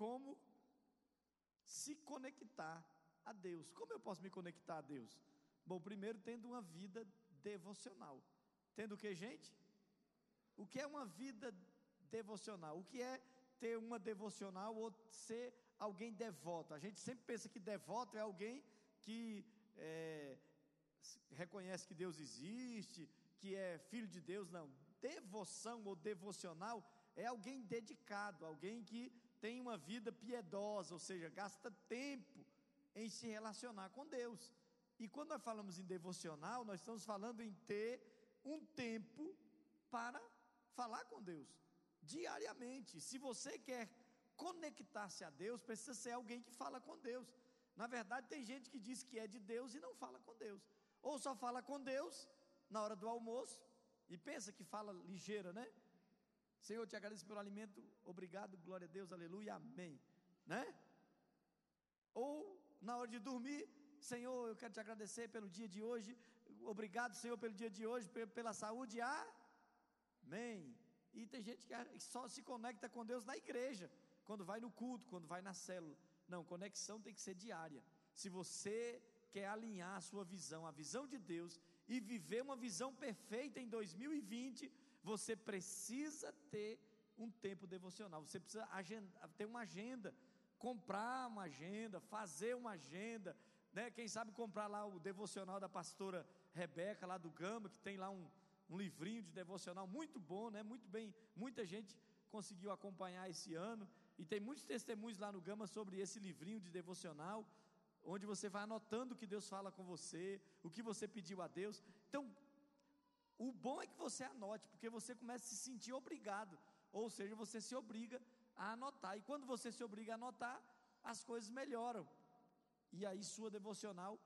como se conectar a Deus. Como eu posso me conectar a Deus? Bom, primeiro tendo uma vida devocional. Tendo o que, gente? O que é uma vida devocional? O que é ter uma devocional ou ser alguém devoto? A gente sempre pensa que devoto é alguém que é, reconhece que Deus existe, que é filho de Deus. Não. Devoção ou devocional é alguém dedicado, alguém que tem uma vida piedosa, ou seja, gasta tempo em se relacionar com Deus. E quando nós falamos em devocional, nós estamos falando em ter um tempo para falar com Deus diariamente. Se você quer conectar-se a Deus, precisa ser alguém que fala com Deus. Na verdade, tem gente que diz que é de Deus e não fala com Deus. Ou só fala com Deus na hora do almoço e pensa que fala ligeira, né? Senhor, te agradeço pelo alimento, obrigado, glória a Deus, aleluia, amém, né? Ou na hora de dormir, Senhor, eu quero te agradecer pelo dia de hoje, obrigado, Senhor, pelo dia de hoje, pela saúde, amém. E tem gente que só se conecta com Deus na igreja, quando vai no culto, quando vai na célula. Não, conexão tem que ser diária. Se você quer alinhar a sua visão, a visão de Deus, e viver uma visão perfeita em 2020, você precisa ter um tempo devocional, você precisa agenda, ter uma agenda, comprar uma agenda, fazer uma agenda, né? Quem sabe comprar lá o devocional da pastora Rebeca, lá do Gama, que tem lá um, um livrinho de devocional muito bom, né? Muito bem, muita gente conseguiu acompanhar esse ano. E tem muitos testemunhos lá no Gama sobre esse livrinho de devocional, onde você vai anotando o que Deus fala com você, o que você pediu a Deus. Então, o bom é que você anote, porque você começa a se sentir obrigado, ou seja, você se obriga a anotar. E quando você se obriga a anotar, as coisas melhoram. E aí sua devocional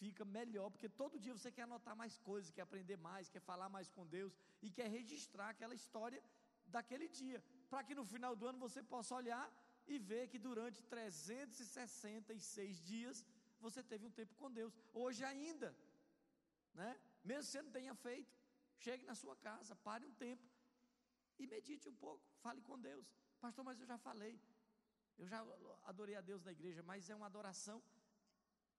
fica melhor, porque todo dia você quer anotar mais coisas, quer aprender mais, quer falar mais com Deus e quer registrar aquela história daquele dia para que no final do ano você possa olhar e ver que durante 366 dias você teve um tempo com Deus. Hoje ainda, né? Mesmo que você não tenha feito, chegue na sua casa, pare um tempo e medite um pouco, fale com Deus. Pastor, mas eu já falei. Eu já adorei a Deus na igreja, mas é uma adoração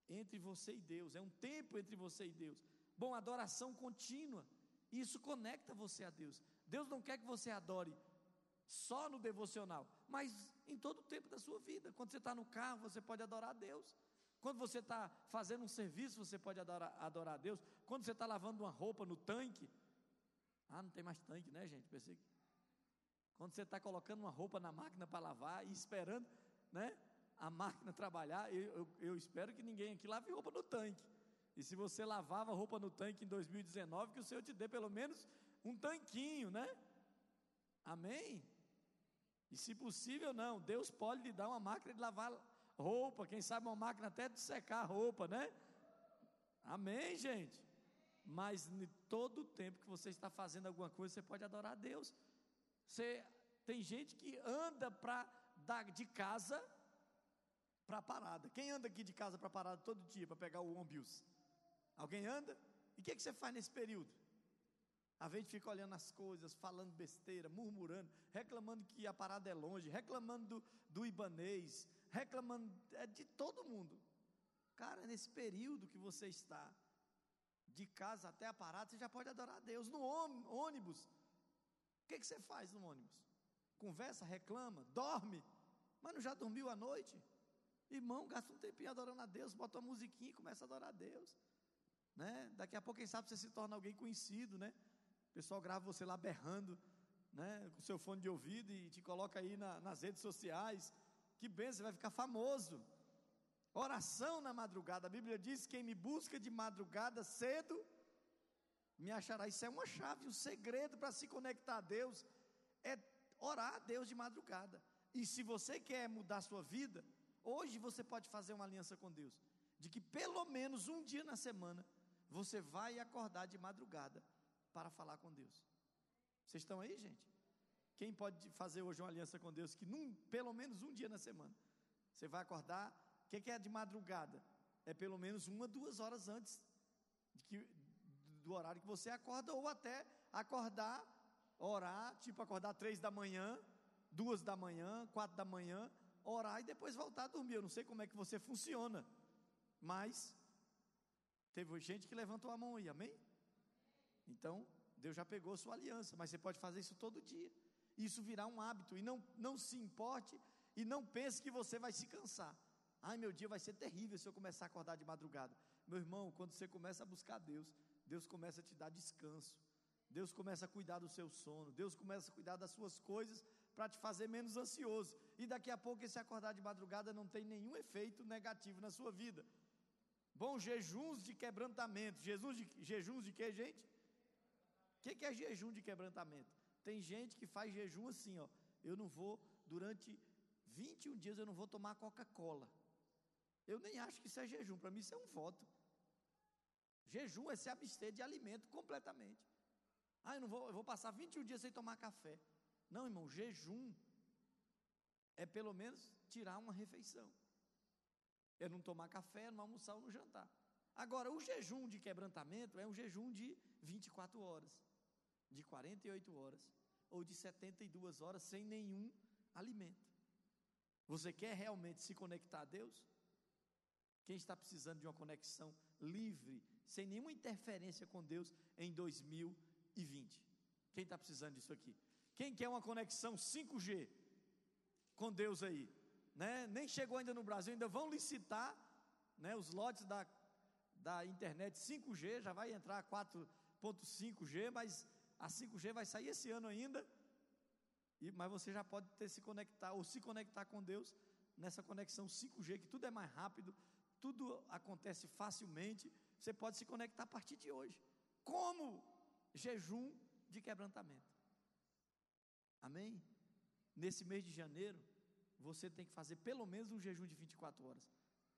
entre você e Deus, é um tempo entre você e Deus. Bom, adoração contínua, isso conecta você a Deus. Deus não quer que você adore só no devocional, mas em todo o tempo da sua vida. Quando você está no carro, você pode adorar a Deus. Quando você está fazendo um serviço, você pode adorar, adorar a Deus. Quando você está lavando uma roupa no tanque, ah, não tem mais tanque, né, gente? Pensei que... Quando você está colocando uma roupa na máquina para lavar e esperando, né, a máquina trabalhar, eu, eu, eu espero que ninguém aqui lave roupa no tanque. E se você lavava roupa no tanque em 2019, que o Senhor te dê pelo menos um tanquinho, né? Amém? E se possível, não, Deus pode lhe dar uma máquina de lavar roupa, quem sabe uma máquina até de secar roupa, né? Amém, gente? Mas em todo o tempo que você está fazendo alguma coisa, você pode adorar a Deus. Você tem gente que anda para de casa para parada. Quem anda aqui de casa para parada todo dia para pegar o ônibus? Alguém anda? E o que, que você faz nesse período? A gente fica olhando as coisas, falando besteira, murmurando, reclamando que a parada é longe, reclamando do, do ibanês, reclamando é, de todo mundo. Cara, nesse período que você está, de casa até a parada, você já pode adorar a Deus. No ônibus, o que, que você faz no ônibus? Conversa, reclama, dorme, mas não já dormiu à noite? Irmão, gasta um tempinho adorando a Deus, bota uma musiquinha e começa a adorar a Deus. Né? Daqui a pouco, quem sabe, você se torna alguém conhecido, né? pessoal grava você lá berrando, né, com seu fone de ouvido e te coloca aí na, nas redes sociais. Que você vai ficar famoso. Oração na madrugada. A Bíblia diz: quem me busca de madrugada cedo, me achará. Isso é uma chave, um segredo para se conectar a Deus. É orar a Deus de madrugada. E se você quer mudar a sua vida, hoje você pode fazer uma aliança com Deus. De que pelo menos um dia na semana você vai acordar de madrugada para falar com Deus. Vocês estão aí, gente? Quem pode fazer hoje uma aliança com Deus que num, pelo menos um dia na semana você vai acordar? O que, é de madrugada? É pelo menos uma, duas horas antes que, do horário que você acorda, ou até acordar, orar, tipo acordar três da manhã, duas da manhã, quatro da manhã, orar e depois voltar a dormir. Eu não sei como é que você funciona, mas teve gente que levantou a mão aí, amém? Então, Deus já pegou sua aliança, mas você pode fazer isso todo dia. Isso virá um hábito e não, não se importe e não pense que você vai se cansar. Ai, meu dia vai ser terrível se eu começar a acordar de madrugada. Meu irmão, quando você começa a buscar Deus, Deus começa a te dar descanso. Deus começa a cuidar do seu sono. Deus começa a cuidar das suas coisas para te fazer menos ansioso. E daqui a pouco esse acordar de madrugada não tem nenhum efeito negativo na sua vida. Bom, jejuns de quebrantamento. Jesus de, jejuns de quê, gente? O que, que é jejum de quebrantamento? Tem gente que faz jejum assim, ó. Eu não vou, durante 21 dias, eu não vou tomar Coca-Cola. Eu nem acho que isso é jejum, para mim isso é um voto. Jejum é se abster de alimento completamente. Ah, eu não vou, eu vou passar 21 dias sem tomar café. Não, irmão, jejum é pelo menos tirar uma refeição. É não tomar café, não almoçar ou não jantar. Agora, o jejum de quebrantamento é um jejum de 24 horas, de 48 horas, ou de 72 horas sem nenhum alimento. Você quer realmente se conectar a Deus? Quem está precisando de uma conexão livre, sem nenhuma interferência com Deus em 2020? Quem está precisando disso aqui? Quem quer uma conexão 5G com Deus aí? Né? Nem chegou ainda no Brasil, ainda vão licitar né, os lotes da, da internet 5G, já vai entrar 4.5G, mas a 5G vai sair esse ano ainda. E, mas você já pode ter se conectar ou se conectar com Deus nessa conexão 5G, que tudo é mais rápido, tudo acontece facilmente, você pode se conectar a partir de hoje. Como? Jejum de quebrantamento. Amém? Nesse mês de janeiro, você tem que fazer pelo menos um jejum de 24 horas.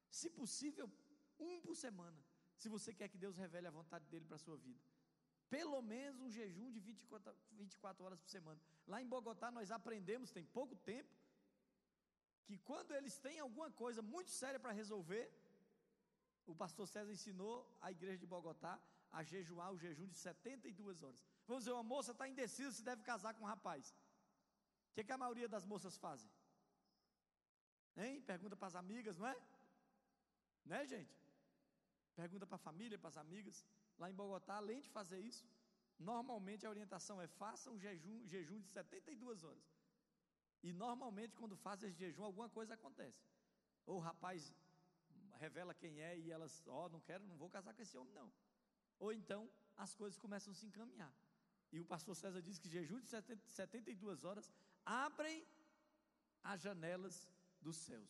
Se possível, um por semana. Se você quer que Deus revele a vontade dele para a sua vida. Pelo menos um jejum de 24, 24 horas por semana. Lá em Bogotá nós aprendemos, tem pouco tempo, que quando eles têm alguma coisa muito séria para resolver, o pastor César ensinou a igreja de Bogotá a jejuar o jejum de 72 horas. Vamos dizer, uma moça está indecisa se deve casar com um rapaz. O que, que a maioria das moças fazem? Hein? Pergunta para as amigas, não é? Né, gente? Pergunta para a família, para as amigas. Lá em Bogotá, além de fazer isso, normalmente a orientação é faça um jejum, jejum de 72 horas. E normalmente, quando faz esse jejum, alguma coisa acontece. Ou o rapaz revela quem é e elas, ó, oh, não quero, não vou casar com esse homem, não. Ou então as coisas começam a se encaminhar. E o pastor César diz que jejum de 72 horas abrem as janelas dos céus.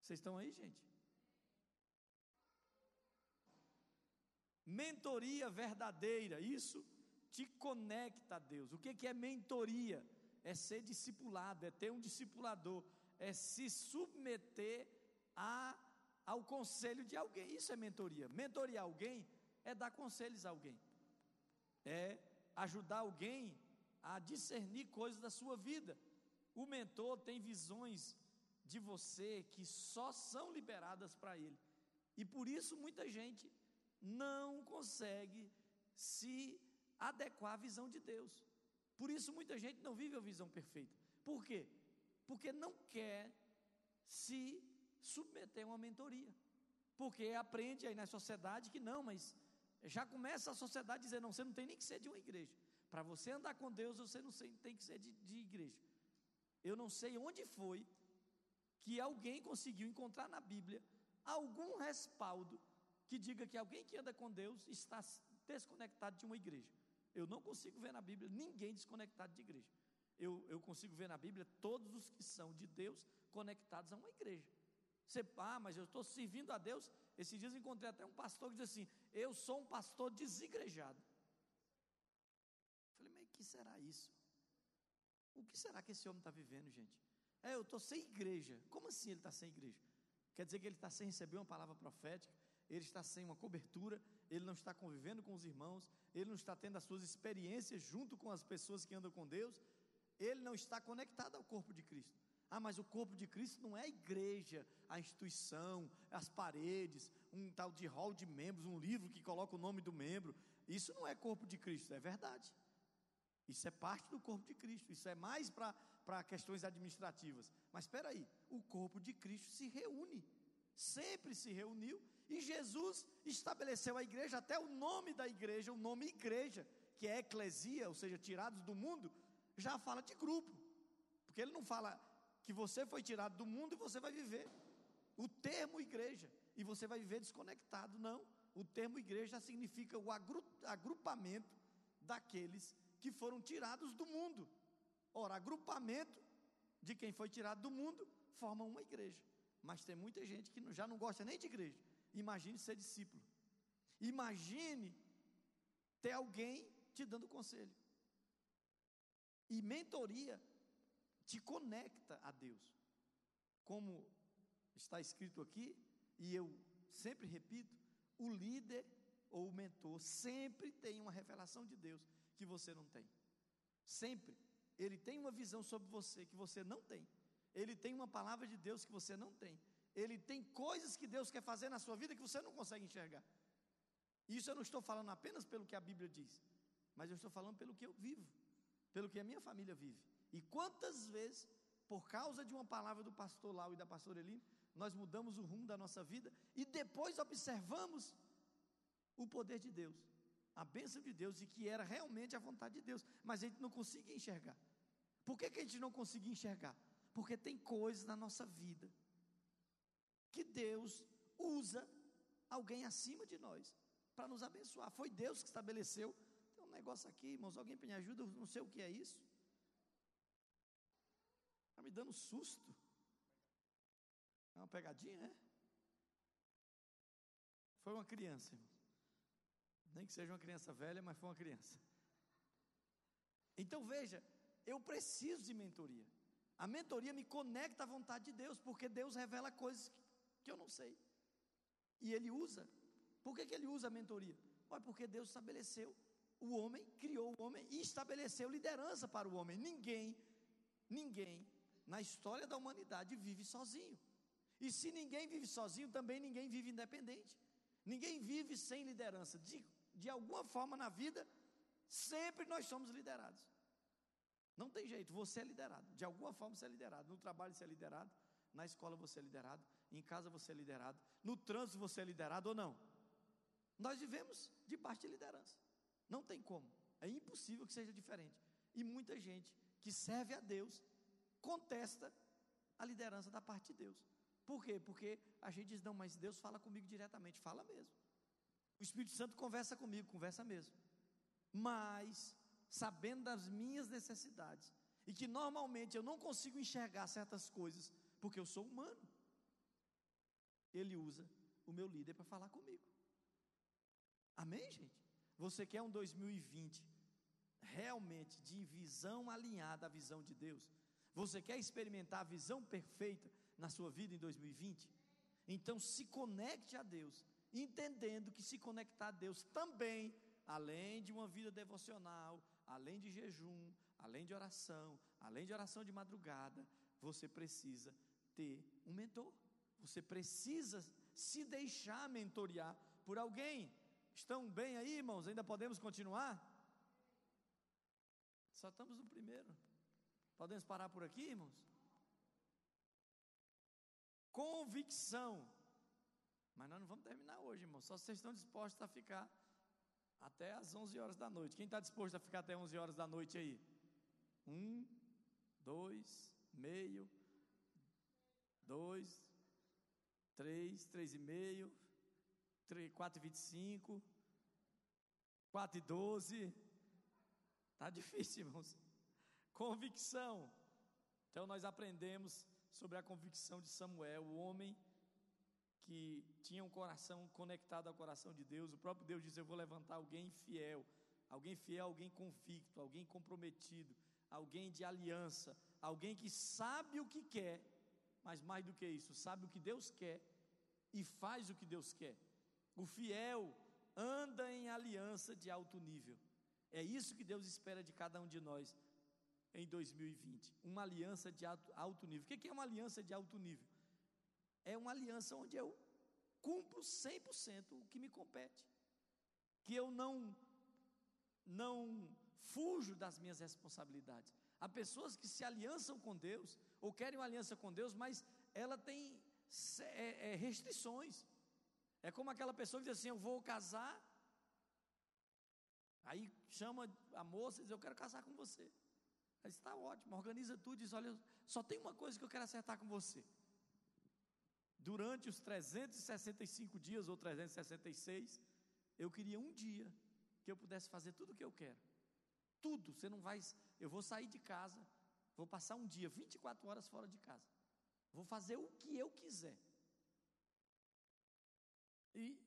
Vocês estão aí, gente? Mentoria verdadeira, isso te conecta a Deus. O que é mentoria? É ser discipulado, é ter um discipulador, é se submeter a ao conselho de alguém. Isso é mentoria. Mentorear alguém é dar conselhos a alguém, é ajudar alguém a discernir coisas da sua vida. O mentor tem visões de você que só são liberadas para ele. E por isso muita gente não consegue se adequar à visão de Deus. Por isso muita gente não vive a visão perfeita. Por quê? Porque não quer se submeter a uma mentoria. Porque aprende aí na sociedade que não, mas já começa a sociedade dizer: não, você não tem nem que ser de uma igreja. Para você andar com Deus, você não tem que ser de, de igreja. Eu não sei onde foi que alguém conseguiu encontrar na Bíblia algum respaldo que diga que alguém que anda com Deus está desconectado de uma igreja. Eu não consigo ver na Bíblia ninguém desconectado de igreja. Eu, eu consigo ver na Bíblia todos os que são de Deus conectados a uma igreja. Você, ah, mas eu estou servindo a Deus. Esses dias encontrei até um pastor que diz assim: Eu sou um pastor desigrejado. Falei, mas que será isso? O que será que esse homem está vivendo, gente? É, eu estou sem igreja. Como assim ele está sem igreja? Quer dizer que ele está sem receber uma palavra profética, ele está sem uma cobertura, ele não está convivendo com os irmãos, ele não está tendo as suas experiências junto com as pessoas que andam com Deus, ele não está conectado ao corpo de Cristo. Ah, mas o corpo de Cristo não é a igreja, a instituição, as paredes, um tal de hall de membros, um livro que coloca o nome do membro. Isso não é corpo de Cristo, é verdade. Isso é parte do corpo de Cristo. Isso é mais para questões administrativas. Mas espera aí, o corpo de Cristo se reúne, sempre se reuniu, e Jesus estabeleceu a igreja, até o nome da igreja, o nome igreja, que é eclesia, ou seja, tirados do mundo, já fala de grupo, porque ele não fala que você foi tirado do mundo e você vai viver. O termo igreja, e você vai viver desconectado, não. O termo igreja significa o agrupamento daqueles que foram tirados do mundo. Ora, agrupamento de quem foi tirado do mundo forma uma igreja. Mas tem muita gente que já não gosta nem de igreja. Imagine ser discípulo. Imagine ter alguém te dando conselho. E mentoria te conecta a Deus. Como está escrito aqui, e eu sempre repito, o líder ou o mentor sempre tem uma revelação de Deus que você não tem. Sempre. Ele tem uma visão sobre você que você não tem. Ele tem uma palavra de Deus que você não tem. Ele tem coisas que Deus quer fazer na sua vida que você não consegue enxergar. Isso eu não estou falando apenas pelo que a Bíblia diz, mas eu estou falando pelo que eu vivo, pelo que a minha família vive. E quantas vezes, por causa de uma palavra do pastor Lau e da pastora Eline, nós mudamos o rumo da nossa vida e depois observamos o poder de Deus, a bênção de Deus e que era realmente a vontade de Deus, mas a gente não conseguia enxergar. Por que, que a gente não conseguia enxergar? Porque tem coisas na nossa vida que Deus usa alguém acima de nós para nos abençoar. Foi Deus que estabeleceu. Tem um negócio aqui, irmãos, alguém me ajuda, não sei o que é isso. Está me dando susto. É uma pegadinha, é? Foi uma criança, irmão. Nem que seja uma criança velha, mas foi uma criança. Então veja, eu preciso de mentoria. A mentoria me conecta à vontade de Deus, porque Deus revela coisas que eu não sei. E Ele usa. Por que, que Ele usa a mentoria? Olha, porque Deus estabeleceu o homem, criou o homem e estabeleceu liderança para o homem. Ninguém, ninguém na história da humanidade vive sozinho. E se ninguém vive sozinho, também ninguém vive independente. Ninguém vive sem liderança. De, de alguma forma na vida, sempre nós somos liderados. Não tem jeito, você é liderado. De alguma forma você é liderado. No trabalho você é liderado, na escola você é liderado, em casa você é liderado, no trânsito você é liderado ou não. Nós vivemos debaixo de liderança. Não tem como. É impossível que seja diferente. E muita gente que serve a Deus contesta a liderança da parte de Deus. Por quê? Porque a gente diz, não, mas Deus fala comigo diretamente. Fala mesmo. O Espírito Santo conversa comigo, conversa mesmo. Mas, sabendo das minhas necessidades, e que normalmente eu não consigo enxergar certas coisas, porque eu sou humano, Ele usa o meu líder para falar comigo. Amém, gente? Você quer um 2020 realmente de visão alinhada à visão de Deus? Você quer experimentar a visão perfeita na sua vida em 2020? Então se conecte a Deus, entendendo que se conectar a Deus também, além de uma vida devocional, além de jejum, além de oração, além de oração de madrugada, você precisa ter um mentor. Você precisa se deixar mentorear por alguém. Estão bem aí, irmãos? Ainda podemos continuar? Só estamos no primeiro. Podemos parar por aqui, irmãos? Convicção. Mas nós não vamos terminar hoje, irmãos. Só vocês estão dispostos a ficar até as 11 horas da noite. Quem está disposto a ficar até 11 horas da noite aí? Um, dois, meio, dois, três, três e meio, três, quatro e vinte e cinco, quatro e doze. Está difícil, irmãos. Convicção. Então nós aprendemos sobre a convicção de Samuel, o homem que tinha um coração conectado ao coração de Deus. O próprio Deus diz: Eu vou levantar alguém fiel, alguém fiel, alguém convicto, alguém comprometido, alguém de aliança, alguém que sabe o que quer, mas mais do que isso, sabe o que Deus quer e faz o que Deus quer. O fiel anda em aliança de alto nível. É isso que Deus espera de cada um de nós em 2020. Uma aliança de alto nível. O que é uma aliança de alto nível? É uma aliança onde eu cumpro 100% o que me compete. Que eu não não fujo das minhas responsabilidades. Há pessoas que se aliançam com Deus, ou querem uma aliança com Deus, mas ela tem é, é, restrições. É como aquela pessoa que diz assim: Eu vou casar. Aí chama a moça e diz: Eu quero casar com você. Aí está ótimo, organiza tudo e diz: Olha, só tem uma coisa que eu quero acertar com você. Durante os 365 dias ou 366, eu queria um dia que eu pudesse fazer tudo o que eu quero. Tudo, você não vai. Eu vou sair de casa, vou passar um dia, 24 horas fora de casa. Vou fazer o que eu quiser. E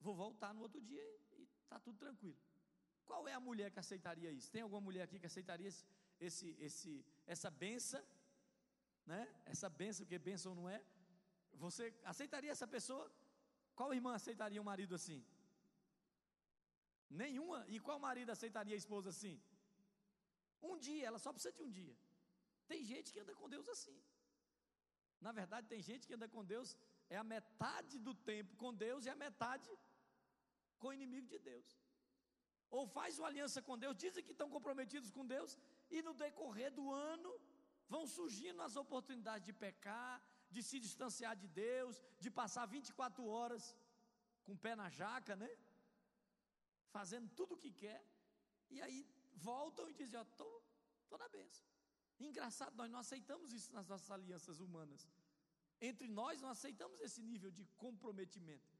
vou voltar no outro dia e está tudo tranquilo. Qual é a mulher que aceitaria isso? Tem alguma mulher aqui que aceitaria esse, esse, esse essa benção? Né? Essa benção, porque benção não é? Você aceitaria essa pessoa? Qual irmã aceitaria um marido assim? Nenhuma. E qual marido aceitaria a esposa assim? Um dia, ela só precisa de um dia. Tem gente que anda com Deus assim. Na verdade, tem gente que anda com Deus, é a metade do tempo com Deus e a metade com o inimigo de Deus. Ou faz uma aliança com Deus, dizem que estão comprometidos com Deus, e no decorrer do ano vão surgindo as oportunidades de pecar, de se distanciar de Deus, de passar 24 horas com o pé na jaca, né? Fazendo tudo o que quer, e aí voltam e dizem: Ó, estou tô, tô na benção. Engraçado, nós não aceitamos isso nas nossas alianças humanas. Entre nós não aceitamos esse nível de comprometimento.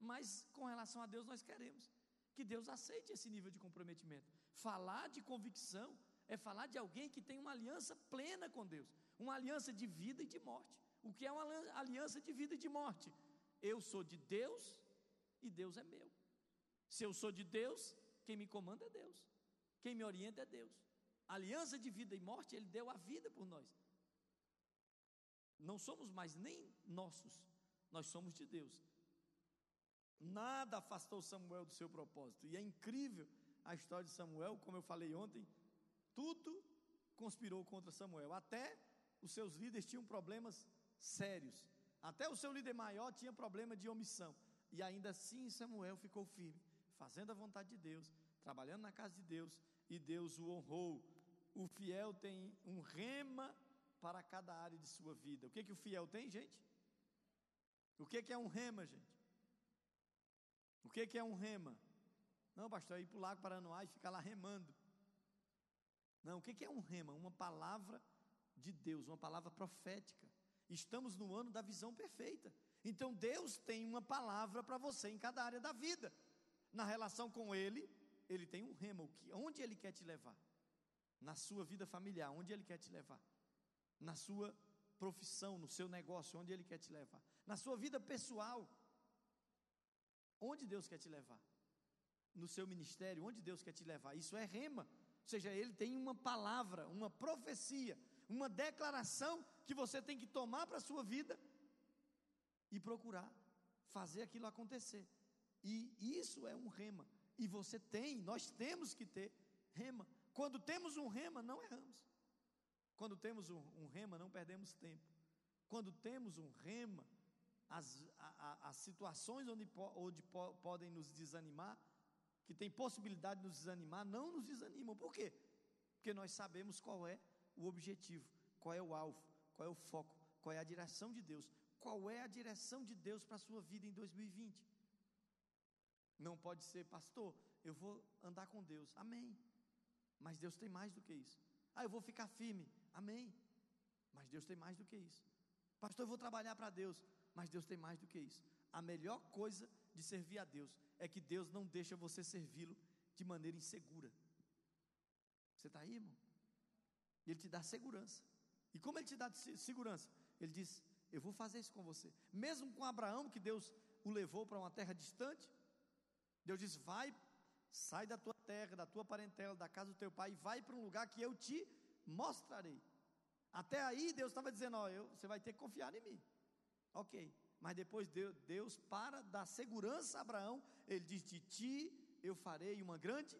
Mas com relação a Deus nós queremos que Deus aceite esse nível de comprometimento. Falar de convicção é falar de alguém que tem uma aliança plena com Deus, uma aliança de vida e de morte. O que é uma aliança de vida e de morte? Eu sou de Deus e Deus é meu. Se eu sou de Deus, quem me comanda é Deus. Quem me orienta é Deus. aliança de vida e morte, Ele deu a vida por nós. Não somos mais nem nossos, nós somos de Deus. Nada afastou Samuel do seu propósito. E é incrível a história de Samuel, como eu falei ontem, tudo conspirou contra Samuel. Até os seus líderes tinham problemas sérios. Até o seu líder maior tinha problema de omissão. E ainda assim Samuel ficou firme, fazendo a vontade de Deus, trabalhando na casa de Deus, e Deus o honrou. O fiel tem um rema para cada área de sua vida. O que que o fiel tem, gente? O que que é um rema, gente? O que que é um rema? Não, pastor, é ir para o Lago Paranoá e ficar lá remando. Não, o que que é um rema? Uma palavra de Deus, uma palavra profética. Estamos no ano da visão perfeita. Então Deus tem uma palavra para você em cada área da vida. Na relação com Ele, Ele tem um rema, onde Ele quer te levar. Na sua vida familiar, onde Ele quer te levar na sua profissão, no seu negócio, onde Ele quer te levar, na sua vida pessoal, onde Deus quer te levar, no seu ministério, onde Deus quer te levar. Isso é rema, ou seja, Ele tem uma palavra, uma profecia, uma declaração que você tem que tomar para a sua vida e procurar fazer aquilo acontecer. E isso é um rema. E você tem, nós temos que ter rema. Quando temos um rema, não erramos. Quando temos um, um rema, não perdemos tempo. Quando temos um rema, as, a, as situações onde, onde po, podem nos desanimar, que tem possibilidade de nos desanimar, não nos desanimam. Por quê? Porque nós sabemos qual é o objetivo, qual é o alvo, qual é o foco, qual é a direção de Deus, qual é a direção de Deus para a sua vida em 2020. Não pode ser, pastor, eu vou andar com Deus, amém. Mas Deus tem mais do que isso. Ah, eu vou ficar firme. Amém. Mas Deus tem mais do que isso. Pastor, eu vou trabalhar para Deus. Mas Deus tem mais do que isso. A melhor coisa de servir a Deus é que Deus não deixa você servi-lo de maneira insegura. Você está aí, irmão? Ele te dá segurança. E como ele te dá segurança? Ele diz: Eu vou fazer isso com você. Mesmo com Abraão, que Deus o levou para uma terra distante, Deus diz: Vai, sai da tua terra, da tua parentela, da casa do teu pai, e vai para um lugar que eu te mostrarei. Até aí Deus estava dizendo: Ó, eu, você vai ter que confiar em mim. Ok, mas depois Deus, Deus, para dar segurança a Abraão, ele diz: De ti eu farei uma grande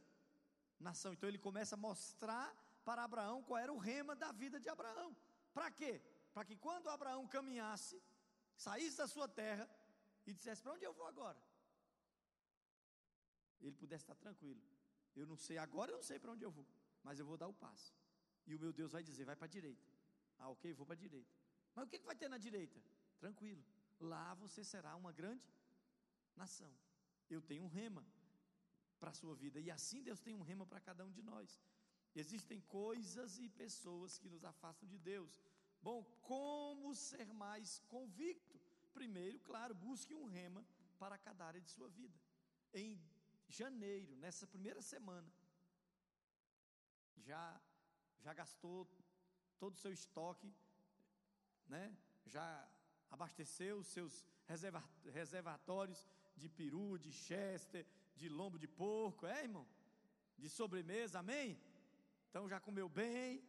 nação. Então ele começa a mostrar para Abraão qual era o rema da vida de Abraão. Para quê? Para que quando Abraão caminhasse, saísse da sua terra e dissesse: Para onde eu vou agora? Ele pudesse estar tranquilo. Eu não sei, agora eu não sei para onde eu vou, mas eu vou dar o passo. E o meu Deus vai dizer: vai para a direita. Ah, ok, vou para a direita. Mas o que, que vai ter na direita? Tranquilo. Lá você será uma grande nação. Eu tenho um rema para a sua vida. E assim Deus tem um rema para cada um de nós. Existem coisas e pessoas que nos afastam de Deus. Bom, como ser mais convicto? Primeiro, claro, busque um rema para cada área de sua vida. Em janeiro, nessa primeira semana, já já gastou todo o seu estoque, né? Já abasteceu os seus reservatórios de peru, de chester, de lombo de porco, é, irmão? De sobremesa, amém? Então já comeu bem,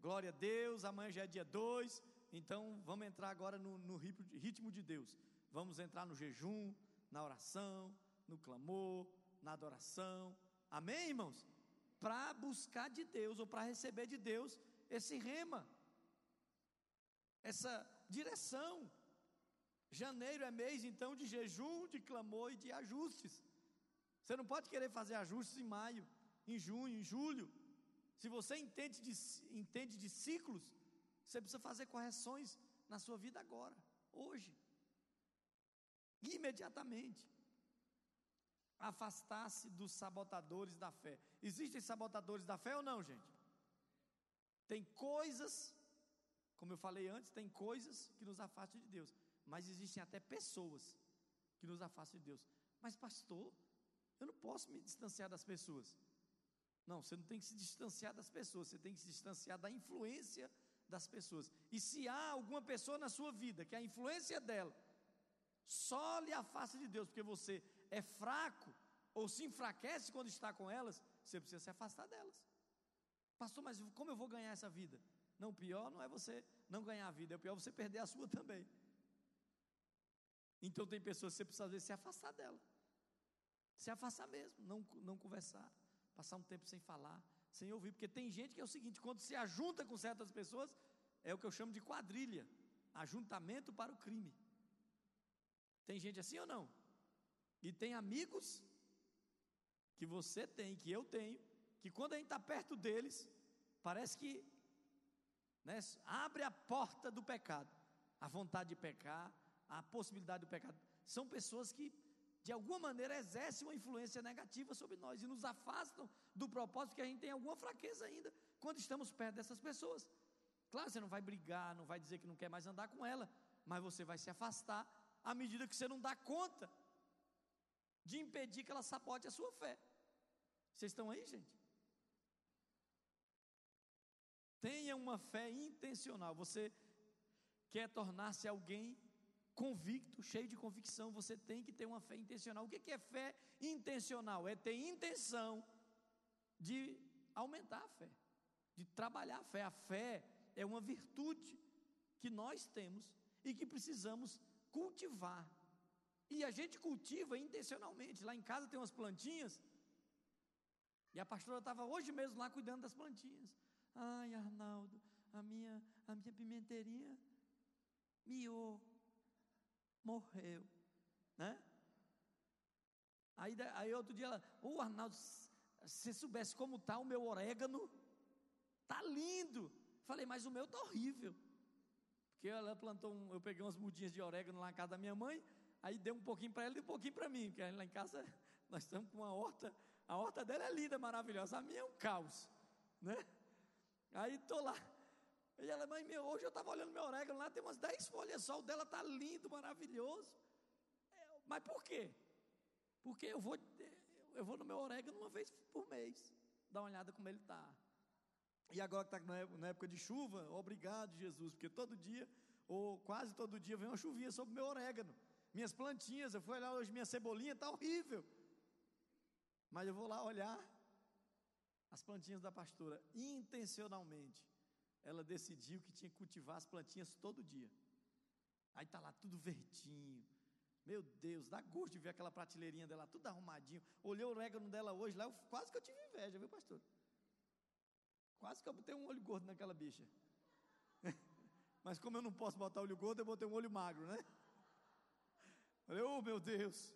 glória a Deus, amanhã já é dia 2, então vamos entrar agora no, no ritmo de Deus. Vamos entrar no jejum, na oração, no clamor, na adoração, amém, irmãos? Para buscar de Deus ou para receber de Deus esse rema, essa direção. Janeiro é mês então de jejum, de clamor e de ajustes. Você não pode querer fazer ajustes em maio, em junho, em julho. Se você entende de, entende de ciclos, você precisa fazer correções na sua vida agora, hoje, imediatamente. Afastar-se dos sabotadores da fé. Existem sabotadores da fé ou não, gente? Tem coisas, como eu falei antes, tem coisas que nos afastam de Deus, mas existem até pessoas que nos afastam de Deus. Mas, pastor, eu não posso me distanciar das pessoas. Não, você não tem que se distanciar das pessoas, você tem que se distanciar da influência das pessoas. E se há alguma pessoa na sua vida que a influência dela só lhe afasta de Deus porque você é fraco ou se enfraquece quando está com elas, você precisa se afastar delas. Pastor, mas como eu vou ganhar essa vida? Não, pior não é você não ganhar a vida, é pior você perder a sua também. Então tem pessoas que você precisa se afastar dela. Se afastar mesmo, não, não conversar, passar um tempo sem falar, sem ouvir, porque tem gente que é o seguinte: quando se ajunta com certas pessoas, é o que eu chamo de quadrilha ajuntamento para o crime. Tem gente assim ou não? E tem amigos que você tem, que eu tenho, que quando a gente está perto deles, parece que né, abre a porta do pecado, a vontade de pecar, a possibilidade do pecado. São pessoas que de alguma maneira exercem uma influência negativa sobre nós e nos afastam do propósito que a gente tem alguma fraqueza ainda quando estamos perto dessas pessoas. Claro, você não vai brigar, não vai dizer que não quer mais andar com ela, mas você vai se afastar à medida que você não dá conta de impedir que ela sabote a sua fé. Vocês estão aí, gente? Tenha uma fé intencional. Você quer tornar-se alguém convicto, cheio de convicção, você tem que ter uma fé intencional. O que é fé intencional? É ter intenção de aumentar a fé, de trabalhar a fé. A fé é uma virtude que nós temos e que precisamos cultivar. E a gente cultiva intencionalmente. Lá em casa tem umas plantinhas. E a pastora estava hoje mesmo lá cuidando das plantinhas. Ai, Arnaldo, a minha, a minha pimenteirinha miou morreu, né? Aí, aí outro dia ela, ô oh, Arnaldo, se soubesse como está o meu orégano, tá lindo. Falei, mas o meu tá horrível. Porque ela plantou, um, eu peguei umas mudinhas de orégano lá na casa da minha mãe, aí deu um pouquinho para ela e um pouquinho para mim, porque lá em casa nós estamos com uma horta, a horta dela é linda, maravilhosa, a minha é um caos, né? Aí tô lá, e ela, mãe, meu, hoje eu estava olhando meu orégano lá, tem umas 10 folhas só, o dela está lindo, maravilhoso. É, mas por quê? Porque eu vou, eu vou no meu orégano uma vez por mês, dar uma olhada como ele está. E agora que está na época de chuva, obrigado, Jesus, porque todo dia, ou quase todo dia, vem uma chuvinha sobre o meu orégano. Minhas plantinhas, eu fui olhar hoje, minha cebolinha está horrível. Mas eu vou lá olhar as plantinhas da pastora, intencionalmente ela decidiu que tinha que cultivar as plantinhas todo dia. Aí está lá tudo verdinho. Meu Deus, dá gosto de ver aquela prateleirinha dela tudo arrumadinho. Olhei o orégano dela hoje lá, eu, quase que eu tive inveja, viu, pastor? Quase que eu botei um olho gordo naquela bicha. Mas como eu não posso botar olho gordo, eu botei um olho magro, né? Falei, oh meu Deus,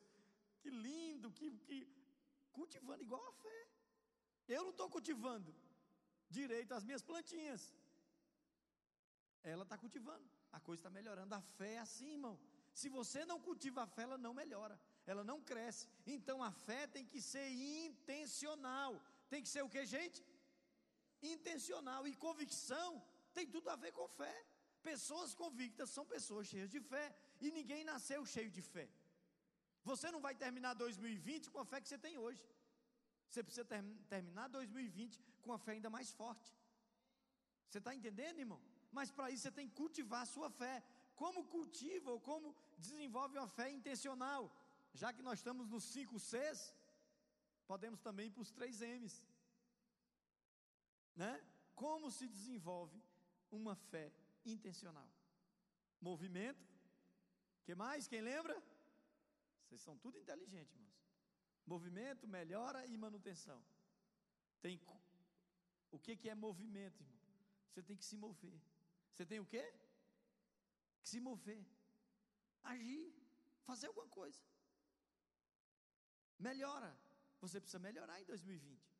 que lindo, que, que cultivando igual a fé. Eu não estou cultivando, direito as minhas plantinhas. Ela está cultivando, a coisa está melhorando. A fé é assim, irmão. Se você não cultiva a fé, ela não melhora, ela não cresce. Então a fé tem que ser intencional. Tem que ser o que, gente? Intencional. E convicção tem tudo a ver com fé. Pessoas convictas são pessoas cheias de fé. E ninguém nasceu cheio de fé. Você não vai terminar 2020 com a fé que você tem hoje. Você precisa ter, terminar 2020 com a fé ainda mais forte. Você está entendendo, irmão? Mas para isso você tem que cultivar a sua fé. Como cultiva ou como desenvolve uma fé intencional? Já que nós estamos nos 5 Cs, podemos também ir para os 3 M's. Né? Como se desenvolve uma fé intencional? Movimento. Que mais? Quem lembra? Vocês são tudo inteligentes, irmãos. Movimento, melhora e manutenção. Tem o que, que é movimento, irmão? Você tem que se mover. Você tem o quê? Que se mover. Agir. Fazer alguma coisa. Melhora. Você precisa melhorar em 2020.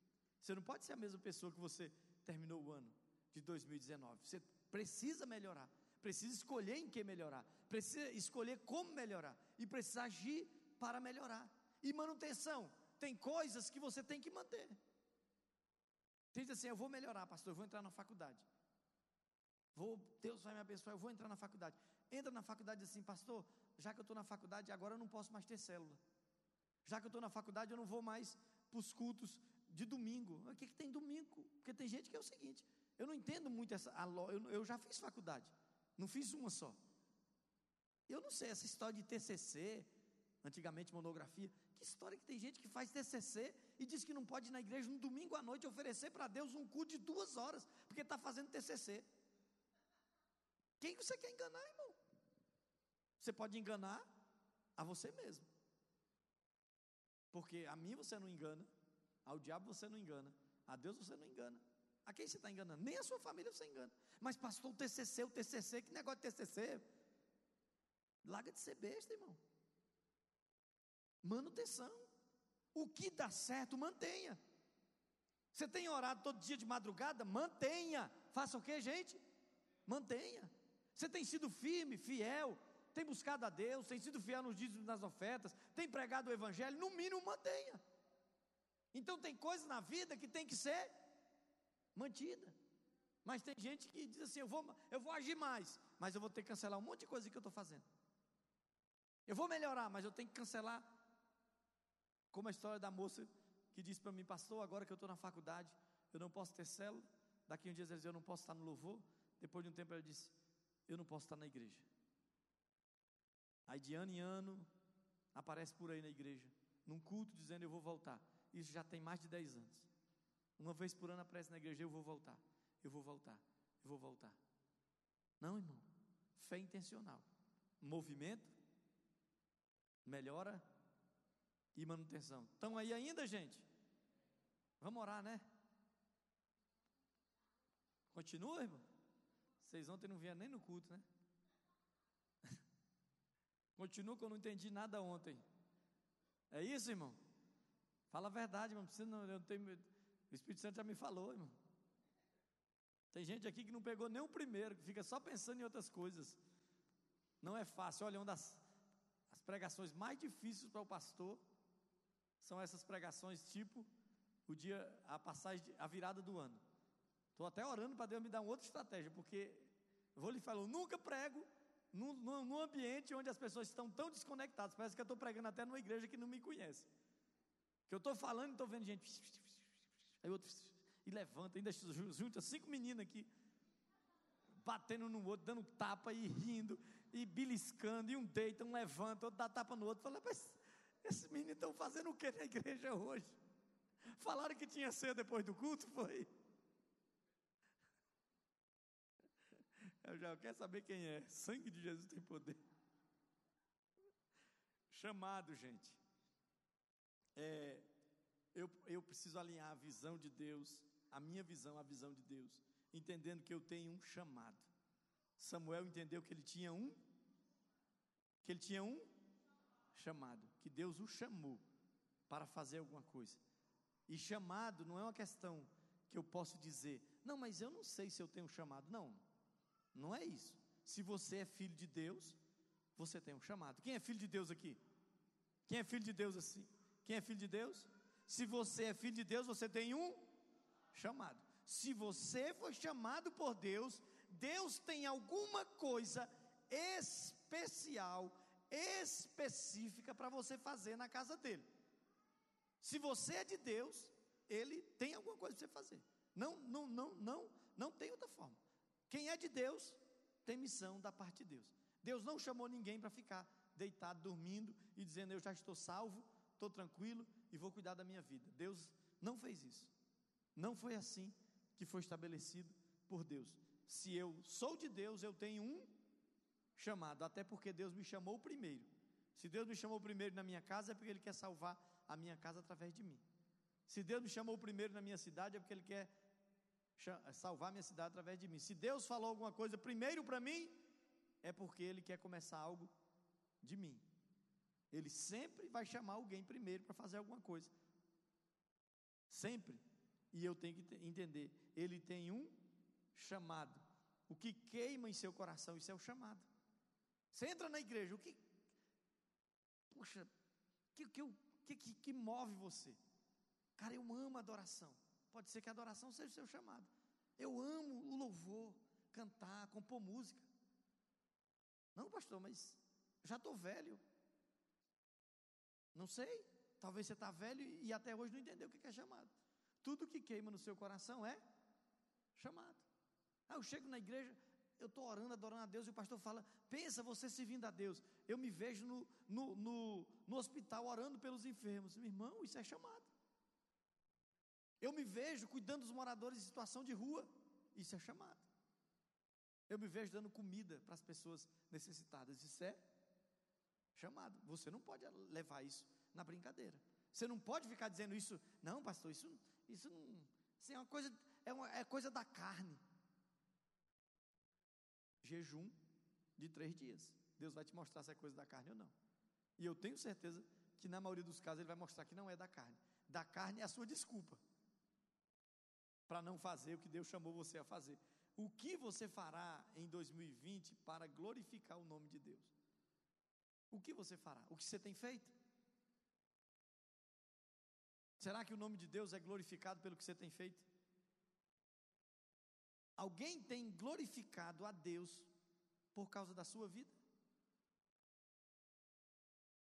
Você não pode ser a mesma pessoa que você terminou o ano de 2019. Você precisa melhorar. Precisa escolher em que melhorar. Precisa escolher como melhorar. E precisa agir para melhorar. E manutenção, tem coisas que você tem que manter. Tem dizer assim: eu vou melhorar, pastor, eu vou entrar na faculdade. Vou, Deus vai me abençoar, eu vou entrar na faculdade. Entra na faculdade assim, pastor, já que eu estou na faculdade, agora eu não posso mais ter célula. Já que eu estou na faculdade, eu não vou mais para os cultos de domingo. O que, que tem domingo? Porque tem gente que é o seguinte: eu não entendo muito essa. A, eu, eu já fiz faculdade, não fiz uma só. Eu não sei essa história de TCC, antigamente monografia. Que história que tem gente que faz TCC e diz que não pode ir na igreja no domingo à noite oferecer para Deus um culto de duas horas, porque está fazendo TCC. Quem você quer enganar, irmão? Você pode enganar a você mesmo. Porque a mim você não engana, ao diabo você não engana, a Deus você não engana. A quem você está enganando? Nem a sua família você engana. Mas pastor, o TCC, o TCC, que negócio de TCC? Larga de ser besta, irmão. Manutenção. O que dá certo, mantenha. Você tem orado todo dia de madrugada? Mantenha. Faça o que, gente? Mantenha. Você tem sido firme, fiel, tem buscado a Deus, tem sido fiel nos dízimos nas ofertas, tem pregado o Evangelho, no mínimo mantenha. Então tem coisas na vida que tem que ser mantida. Mas tem gente que diz assim: eu vou, eu vou agir mais, mas eu vou ter que cancelar um monte de coisa que eu estou fazendo. Eu vou melhorar, mas eu tenho que cancelar como a história da moça que disse para mim, pastor, agora que eu estou na faculdade, eu não posso ter célula. Daqui um dia ela disse, eu não posso estar no louvor. Depois de um tempo ela disse, eu não posso estar na igreja. Aí de ano em ano, aparece por aí na igreja, num culto dizendo, eu vou voltar. Isso já tem mais de 10 anos. Uma vez por ano aparece na igreja, eu vou voltar, eu vou voltar, eu vou voltar. Não, irmão. Fé intencional. Movimento, melhora e manutenção. Estão aí ainda, gente? Vamos orar, né? Continua, irmão? Vocês ontem não vieram nem no culto, né? Continua que eu não entendi nada ontem. É isso, irmão? Fala a verdade, irmão. Não, eu tenho, o Espírito Santo já me falou, irmão. Tem gente aqui que não pegou nem o primeiro, que fica só pensando em outras coisas. Não é fácil. Olha, uma das as pregações mais difíceis para o pastor são essas pregações tipo o dia, a passagem, a virada do ano. Estou até orando para Deus me dar uma outra estratégia, porque eu vou lhe falar, eu nunca prego num, num, ambiente onde as pessoas estão tão desconectadas. Parece que eu estou pregando até numa igreja que não me conhece. Que eu estou falando e estou vendo gente. Aí outro. E levanta, ainda junta cinco meninas aqui, batendo no outro, dando tapa e rindo, e beliscando, e um deita, um levanta, outro dá tapa no outro. Fala, mas esses meninos estão fazendo o que na igreja hoje? Falaram que tinha ceia depois do culto, foi? Eu já quero saber quem é. Sangue de Jesus tem poder. Chamado, gente. É, eu, eu preciso alinhar a visão de Deus, a minha visão, a visão de Deus, entendendo que eu tenho um chamado. Samuel entendeu que ele tinha um, que ele tinha um chamado, que Deus o chamou para fazer alguma coisa. E chamado não é uma questão que eu posso dizer, Não, mas eu não sei se eu tenho chamado. Não, não é isso. Se você é filho de Deus, você tem um chamado. Quem é filho de Deus aqui? Quem é filho de Deus assim? Quem é filho de Deus? Se você é filho de Deus, você tem um chamado. Se você foi chamado por Deus, Deus tem alguma coisa especial, específica para você fazer na casa dele. Se você é de Deus, ele tem alguma coisa para você fazer. Não, não, não, não, não tem outra forma. Quem é de Deus tem missão da parte de Deus. Deus não chamou ninguém para ficar deitado dormindo e dizendo eu já estou salvo, estou tranquilo e vou cuidar da minha vida. Deus não fez isso. Não foi assim que foi estabelecido por Deus. Se eu sou de Deus, eu tenho um chamado, até porque Deus me chamou primeiro. Se Deus me chamou primeiro na minha casa, é porque Ele quer salvar a minha casa através de mim. Se Deus me chamou primeiro na minha cidade, é porque Ele quer salvar minha cidade através de mim. Se Deus falou alguma coisa primeiro para mim, é porque Ele quer começar algo de mim. Ele sempre vai chamar alguém primeiro para fazer alguma coisa. Sempre. E eu tenho que entender, ele tem um chamado. O que queima em seu coração, isso é o chamado. Você entra na igreja, o que. Puxa, que, que, que, que, move você? Cara, eu amo adoração. Pode ser que a adoração seja o seu chamado. Eu amo o louvor, cantar, compor música. Não, pastor, mas já estou velho. Não sei. Talvez você está velho e até hoje não entendeu o que é chamado. Tudo que queima no seu coração é chamado. Ah, eu chego na igreja, eu estou orando, adorando a Deus, e o pastor fala: pensa você servindo a Deus. Eu me vejo no, no, no, no hospital orando pelos enfermos. Meu irmão, isso é chamado. Eu me vejo cuidando dos moradores em situação de rua. Isso é chamado. Eu me vejo dando comida para as pessoas necessitadas. Isso é chamado. Você não pode levar isso na brincadeira. Você não pode ficar dizendo isso, não, pastor, isso, isso não. Isso é uma coisa, é, uma, é coisa da carne. Jejum de três dias. Deus vai te mostrar se é coisa da carne ou não. E eu tenho certeza que na maioria dos casos ele vai mostrar que não é da carne. Da carne é a sua desculpa para não fazer o que Deus chamou você a fazer. O que você fará em 2020 para glorificar o nome de Deus? O que você fará? O que você tem feito? Será que o nome de Deus é glorificado pelo que você tem feito? Alguém tem glorificado a Deus por causa da sua vida?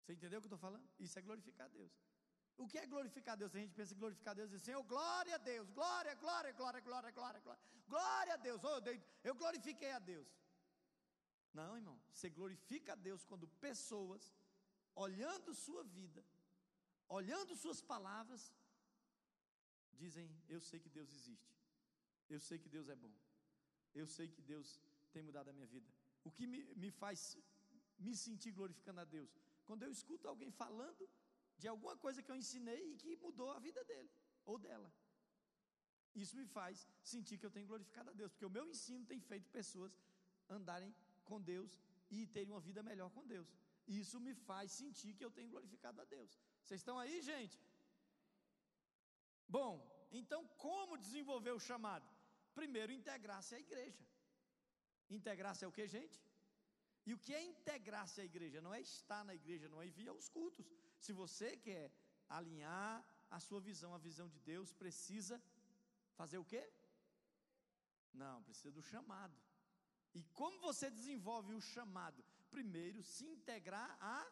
Você entendeu o que eu estou falando? Isso é glorificar a Deus. O que é glorificar a Deus? A gente pensa em glorificar a Deus e diz, Senhor, glória a Deus, glória, glória, glória, glória, glória, glória, glória a Deus, oh, eu glorifiquei a Deus. Não, irmão, você glorifica a Deus quando pessoas, olhando sua vida, olhando suas palavras, dizem: Eu sei que Deus existe, eu sei que Deus é bom, eu sei que Deus tem mudado a minha vida. O que me, me faz me sentir glorificando a Deus? Quando eu escuto alguém falando de alguma coisa que eu ensinei e que mudou a vida dele ou dela. Isso me faz sentir que eu tenho glorificado a Deus, porque o meu ensino tem feito pessoas andarem com Deus e terem uma vida melhor com Deus. Isso me faz sentir que eu tenho glorificado a Deus. Vocês estão aí, gente? Bom, então como desenvolver o chamado? Primeiro, integrar-se à igreja. Integrar-se é o que, gente? E o que é integrar-se à igreja? Não é estar na igreja, não é vir aos cultos. Se você quer alinhar a sua visão à visão de Deus, precisa fazer o quê? Não, precisa do chamado. E como você desenvolve o chamado? Primeiro, se integrar à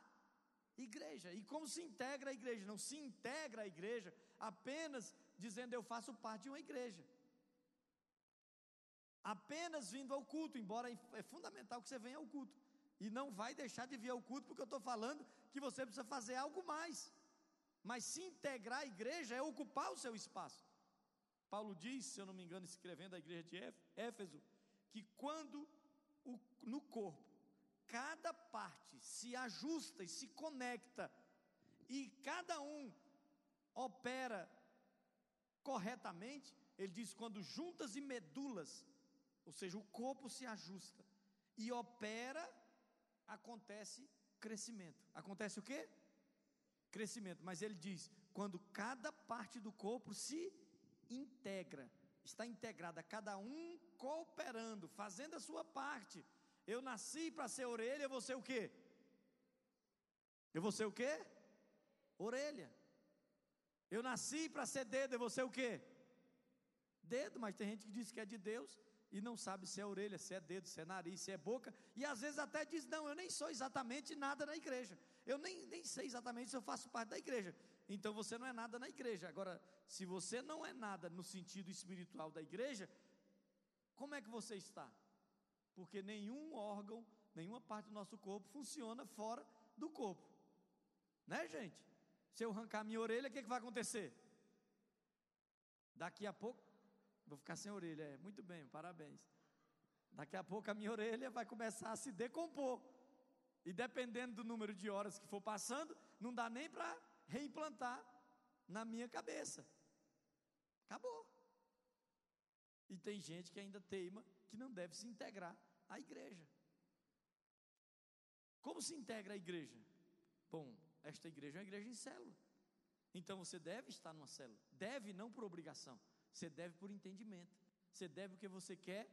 igreja. E como se integra a igreja? Não se integra a igreja apenas dizendo eu faço parte de uma igreja. Apenas vindo ao culto, embora é fundamental que você venha ao culto. E não vai deixar de vir ao culto, porque eu estou falando que você precisa fazer algo mais. Mas se integrar à igreja é ocupar o seu espaço. Paulo diz, se eu não me engano, escrevendo à igreja de Éfeso, que quando o, no corpo cada parte se ajusta e se conecta, e cada um opera corretamente, ele diz: quando juntas e medulas, ou seja, o corpo se ajusta e opera, acontece crescimento. Acontece o quê? Crescimento. Mas ele diz: quando cada parte do corpo se integra, está integrada, cada um cooperando, fazendo a sua parte. Eu nasci para ser orelha, eu vou ser o quê? Eu vou ser o quê? Orelha. Eu nasci para ser dedo, eu vou ser o quê? Dedo, mas tem gente que diz que é de Deus e não sabe se é orelha, se é dedo, se é nariz, se é boca, e às vezes até diz: Não, eu nem sou exatamente nada na igreja, eu nem, nem sei exatamente se eu faço parte da igreja. Então você não é nada na igreja. Agora, se você não é nada no sentido espiritual da igreja, como é que você está? Porque nenhum órgão, nenhuma parte do nosso corpo funciona fora do corpo, né, gente? Se eu arrancar minha orelha, o que, que vai acontecer? Daqui a pouco, Vou ficar sem orelha, é. Muito bem, parabéns. Daqui a pouco a minha orelha vai começar a se decompor. E dependendo do número de horas que for passando, não dá nem para reimplantar na minha cabeça. Acabou. E tem gente que ainda teima que não deve se integrar à igreja. Como se integra a igreja? Bom, esta igreja é uma igreja em célula. Então você deve estar numa célula. Deve, não por obrigação. Você deve por entendimento. Você deve porque você quer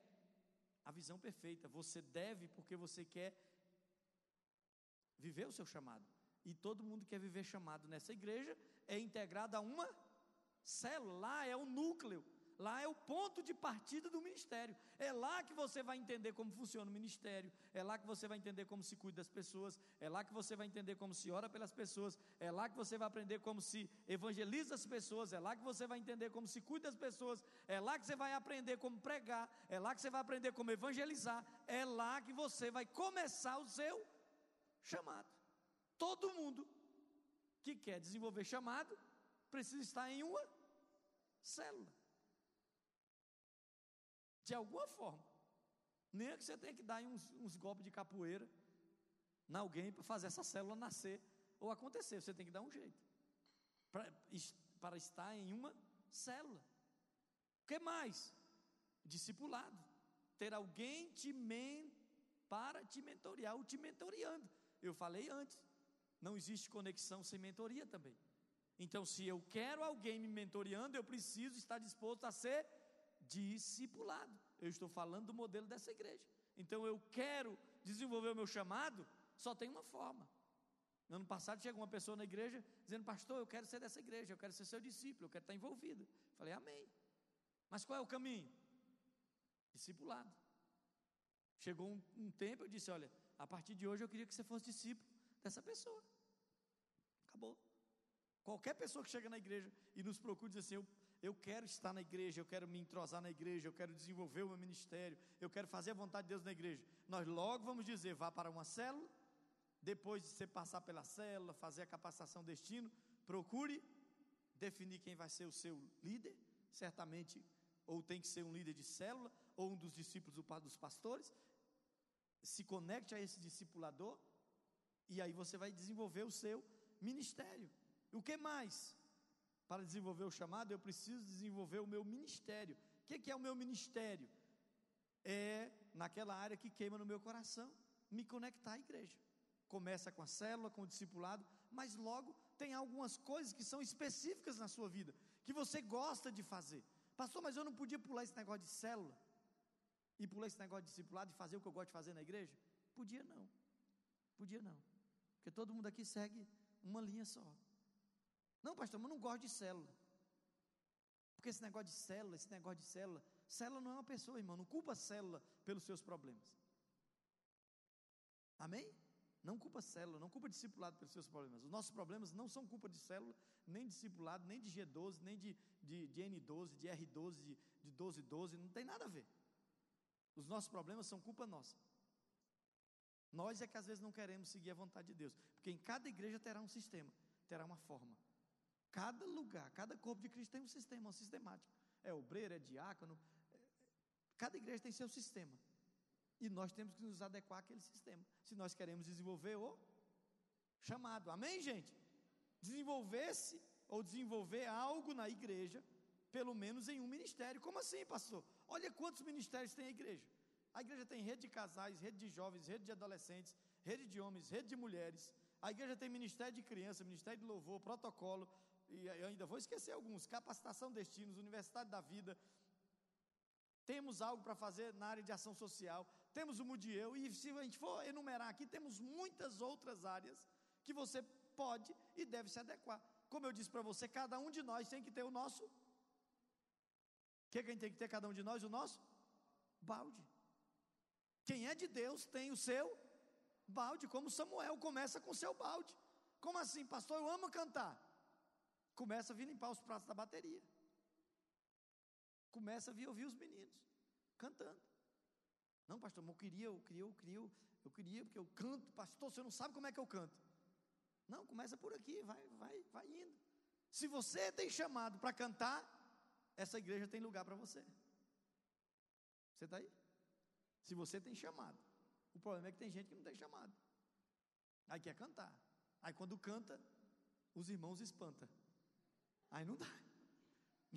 a visão perfeita. Você deve porque você quer viver o seu chamado. E todo mundo que quer viver chamado nessa igreja é integrado a uma célula. Lá é o núcleo Lá é o ponto de partida do ministério. É lá que você vai entender como funciona o ministério. É lá que você vai entender como se cuida das pessoas. É lá que você vai entender como se ora pelas pessoas. É lá que você vai aprender como se evangeliza as pessoas. É lá que você vai entender como se cuida das pessoas. É lá que você vai aprender como pregar. É lá que você vai aprender como evangelizar. É lá que você vai começar o seu chamado. Todo mundo que quer desenvolver chamado precisa estar em uma célula de alguma forma. Nem é que você tenha que dar uns, uns golpes de capoeira na alguém para fazer essa célula nascer ou acontecer. Você tem que dar um jeito para, estar em uma célula. O que mais? Discipulado. Ter alguém te men, para te mentorear ou te mentoreando. Eu falei antes, não existe conexão sem mentoria também. Então, se eu quero alguém me mentoreando, eu preciso estar disposto a ser discipulado. Eu estou falando do modelo dessa igreja. Então eu quero desenvolver o meu chamado, só tem uma forma. No ano passado chegou uma pessoa na igreja dizendo: Pastor, eu quero ser dessa igreja, eu quero ser seu discípulo, eu quero estar envolvido. Falei: Amém. Mas qual é o caminho? Discipulado. Chegou um, um tempo, eu disse: Olha, a partir de hoje eu queria que você fosse discípulo dessa pessoa. Acabou. Qualquer pessoa que chega na igreja e nos procura diz assim: eu, eu quero estar na igreja, eu quero me entrosar na igreja, eu quero desenvolver o meu ministério, eu quero fazer a vontade de Deus na igreja. Nós logo vamos dizer: vá para uma célula, depois de você passar pela célula, fazer a capacitação destino, procure definir quem vai ser o seu líder, certamente, ou tem que ser um líder de célula, ou um dos discípulos dos pastores, se conecte a esse discipulador, e aí você vai desenvolver o seu ministério. O que mais? Para desenvolver o chamado, eu preciso desenvolver o meu ministério. O que é o meu ministério? É naquela área que queima no meu coração, me conectar à igreja. Começa com a célula, com o discipulado, mas logo tem algumas coisas que são específicas na sua vida, que você gosta de fazer. Pastor, mas eu não podia pular esse negócio de célula e pular esse negócio de discipulado e fazer o que eu gosto de fazer na igreja? Podia não. Podia não. Porque todo mundo aqui segue uma linha só. Não, pastor, mas eu não gosto de célula. Porque esse negócio de célula, esse negócio de célula, célula não é uma pessoa, irmão, não culpa a célula pelos seus problemas. Amém? Não culpa célula, não culpa discipulado pelos seus problemas. Os nossos problemas não são culpa de célula, nem discipulado, nem de G12, nem de, de, de N12, de R12, de, de 12, 12, não tem nada a ver. Os nossos problemas são culpa nossa. Nós é que às vezes não queremos seguir a vontade de Deus, porque em cada igreja terá um sistema, terá uma forma. Cada lugar, cada corpo de Cristo tem um sistema, uma sistemática. É obreiro, é diácono. É, cada igreja tem seu sistema. E nós temos que nos adequar àquele sistema. Se nós queremos desenvolver o chamado. Amém, gente? Desenvolver-se ou desenvolver algo na igreja, pelo menos em um ministério. Como assim, pastor? Olha quantos ministérios tem a igreja. A igreja tem rede de casais, rede de jovens, rede de adolescentes, rede de homens, rede de mulheres. A igreja tem ministério de criança, ministério de louvor, protocolo, e ainda vou esquecer alguns: capacitação destinos, Universidade da Vida, Temos algo para fazer na área de ação social, temos o Mudieu, e se a gente for enumerar aqui, temos muitas outras áreas que você pode e deve se adequar. Como eu disse para você, cada um de nós tem que ter o nosso. O que, que a gente tem que ter, cada um de nós? O nosso balde. Quem é de Deus tem o seu balde, como Samuel começa com o seu balde. Como assim, pastor? Eu amo cantar. Começa a vir limpar os pratos da bateria. Começa a vir ouvir os meninos cantando. Não, pastor, eu queria, eu queria, eu queria, eu queria, porque eu canto. Pastor, você não sabe como é que eu canto. Não, começa por aqui, vai, vai, vai indo. Se você tem chamado para cantar, essa igreja tem lugar para você. Você está aí? Se você tem chamado. O problema é que tem gente que não tem chamado. Aí quer cantar. Aí quando canta, os irmãos espantam. Aí não dá.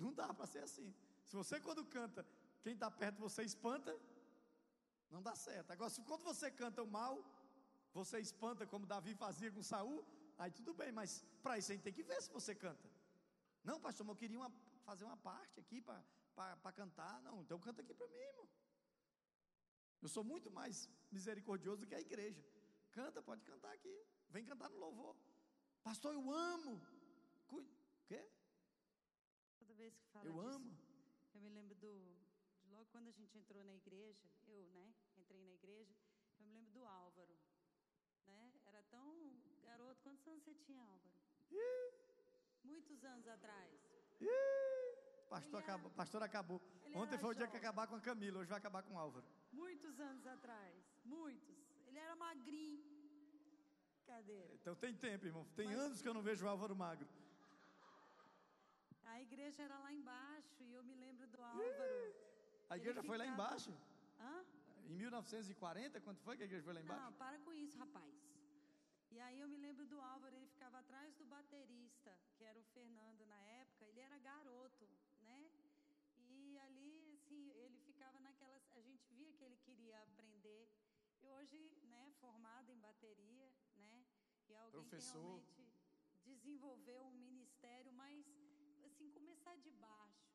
Não dá para ser assim. Se você quando canta, quem está perto você espanta, não dá certo. Agora, se quando você canta o mal, você espanta como Davi fazia com Saul, aí tudo bem, mas para isso a gente tem que ver se você canta. Não, pastor, mas eu queria uma, fazer uma parte aqui para cantar. Não, então canta aqui para mim, irmão. Eu sou muito mais misericordioso do que a igreja. Canta, pode cantar aqui. Vem cantar no louvor. Pastor, eu amo. O quê? Toda vez que fala Eu disso, amo. Eu me lembro do. de logo quando a gente entrou na igreja, eu, né? Entrei na igreja, eu me lembro do Álvaro. Né? Era tão garoto. Quantos anos você tinha, Álvaro? Muitos anos atrás. Pastor, era- acabou, pastor acabou. ele Ontem era foi o dia que acabar com a Camila, hoje vai acabar com o Álvaro. Muitos anos atrás. Muitos. Ele era magrinho. Cadeira. Então tem tempo, irmão. Tem Mas- anos que eu não vejo o Álvaro magro. A igreja era lá embaixo e eu me lembro do Álvaro. A igreja foi lá embaixo. Hã? Em 1940, quando foi que a igreja foi lá embaixo? Não, para com isso, rapaz. E aí eu me lembro do Álvaro, ele ficava atrás do baterista, que era o Fernando na época, ele era garoto, né? E ali, assim, ele ficava naquelas. A gente via que ele queria aprender. E hoje, né, formado em bateria, né? E alguém Professor. que realmente desenvolveu um ministério, mas, assim, começar de baixo,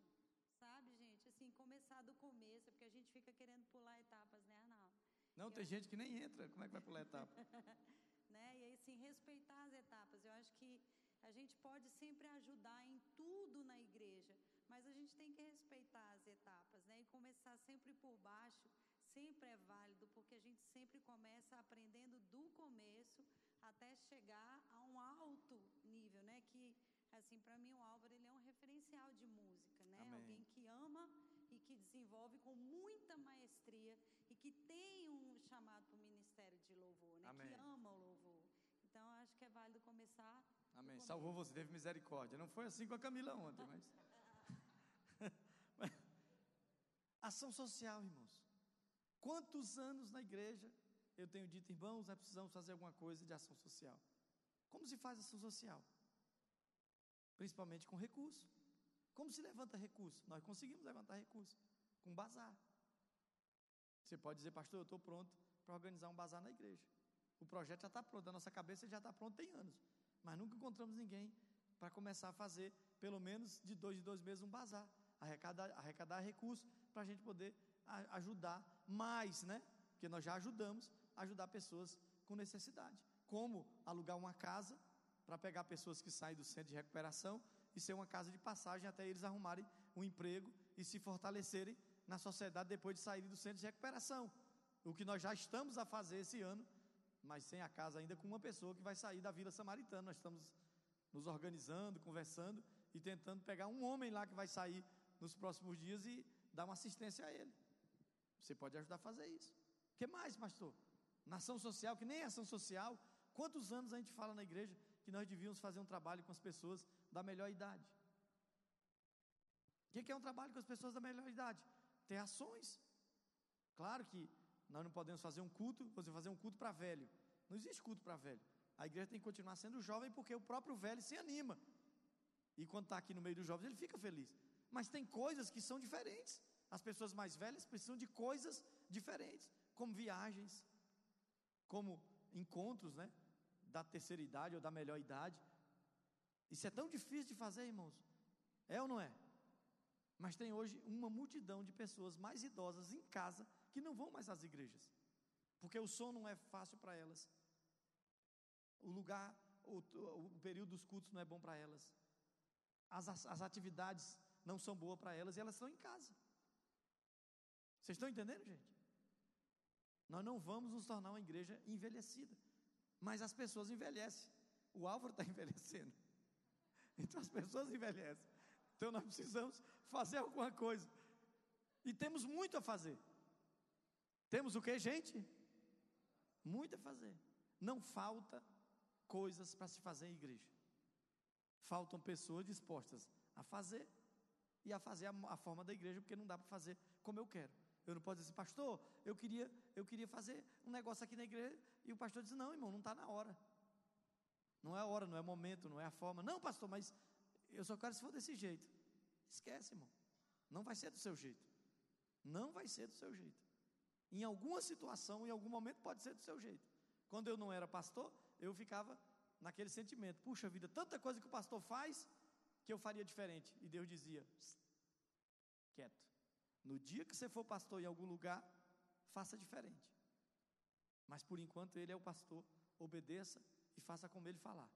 sabe, gente? Assim, começar do começo, porque a gente fica querendo pular etapas, né, Arnaldo? Não, tem gente que nem entra. Como é que vai pular a etapa? né? E aí, assim, respeitar as etapas. Eu acho que a gente pode sempre ajudar em tudo na igreja, mas a gente tem que respeitar as etapas, né? E começar sempre por baixo sempre é válido, porque a gente sempre começa aprendendo do começo até chegar a um alto nível, né? Que, assim, para mim o Álvaro ele é um referencial de música, né? Amém. Alguém que ama e que desenvolve com muita maestria e que tem um chamado para o ministério de louvor, né? Amém. Que ama o louvor. Então, acho que é válido começar. Amém. Salvou você, teve misericórdia. Não foi assim com a Camila ontem, mas. Ação social, irmãos. Quantos anos na igreja eu tenho dito, irmãos, nós precisamos fazer alguma coisa de ação social. Como se faz ação social? Principalmente com recurso. Como se levanta recurso? Nós conseguimos levantar recurso com bazar. Você pode dizer, pastor, eu estou pronto para organizar um bazar na igreja. O projeto já está pronto, a nossa cabeça já está pronto tem anos. Mas nunca encontramos ninguém para começar a fazer, pelo menos de dois em dois meses, um bazar. Arrecadar, arrecadar recursos para a gente poder ajudar mais, né? Porque nós já ajudamos a ajudar pessoas com necessidade. Como alugar uma casa para pegar pessoas que saem do centro de recuperação e ser uma casa de passagem até eles arrumarem um emprego e se fortalecerem na sociedade depois de saírem do centro de recuperação. O que nós já estamos a fazer esse ano, mas sem a casa ainda com uma pessoa que vai sair da Vila Samaritana. Nós estamos nos organizando, conversando e tentando pegar um homem lá que vai sair nos próximos dias e dar uma assistência a ele. Você pode ajudar a fazer isso. O que mais, pastor? Nação social, que nem é ação social. Quantos anos a gente fala na igreja que nós devíamos fazer um trabalho com as pessoas da melhor idade? O que é um trabalho com as pessoas da melhor idade? Ter ações. Claro que nós não podemos fazer um culto, você fazer um culto para velho. Não existe culto para velho. A igreja tem que continuar sendo jovem porque o próprio velho se anima. E quando está aqui no meio dos jovens, ele fica feliz. Mas tem coisas que são diferentes. As pessoas mais velhas precisam de coisas diferentes, como viagens, como encontros, né? Da terceira idade ou da melhor idade. Isso é tão difícil de fazer, irmãos. É ou não é? Mas tem hoje uma multidão de pessoas mais idosas em casa que não vão mais às igrejas, porque o sono não é fácil para elas, o lugar, o, o, período dos cultos não é bom para elas, as, as atividades não são boas para elas e elas estão em casa. Vocês estão entendendo, gente? Nós não vamos nos tornar uma igreja envelhecida, mas as pessoas envelhecem. O Álvaro está envelhecendo, então as pessoas envelhecem. Então nós precisamos fazer alguma coisa. E temos muito a fazer. Temos o que, gente? Muito a fazer. Não falta coisas para se fazer em igreja. Faltam pessoas dispostas a fazer e a fazer a, a forma da igreja, porque não dá para fazer como eu quero. Eu não posso dizer, pastor, eu queria, eu queria fazer um negócio aqui na igreja, e o pastor diz, não, irmão, não está na hora. Não é a hora, não é o momento, não é a forma. Não, pastor, mas eu só quero se for desse jeito. Esquece, irmão. Não vai ser do seu jeito. Não vai ser do seu jeito. Em alguma situação, em algum momento, pode ser do seu jeito. Quando eu não era pastor, eu ficava naquele sentimento: puxa vida, tanta coisa que o pastor faz que eu faria diferente. E Deus dizia: quieto. No dia que você for pastor em algum lugar, faça diferente. Mas por enquanto ele é o pastor, obedeça e faça como ele falar.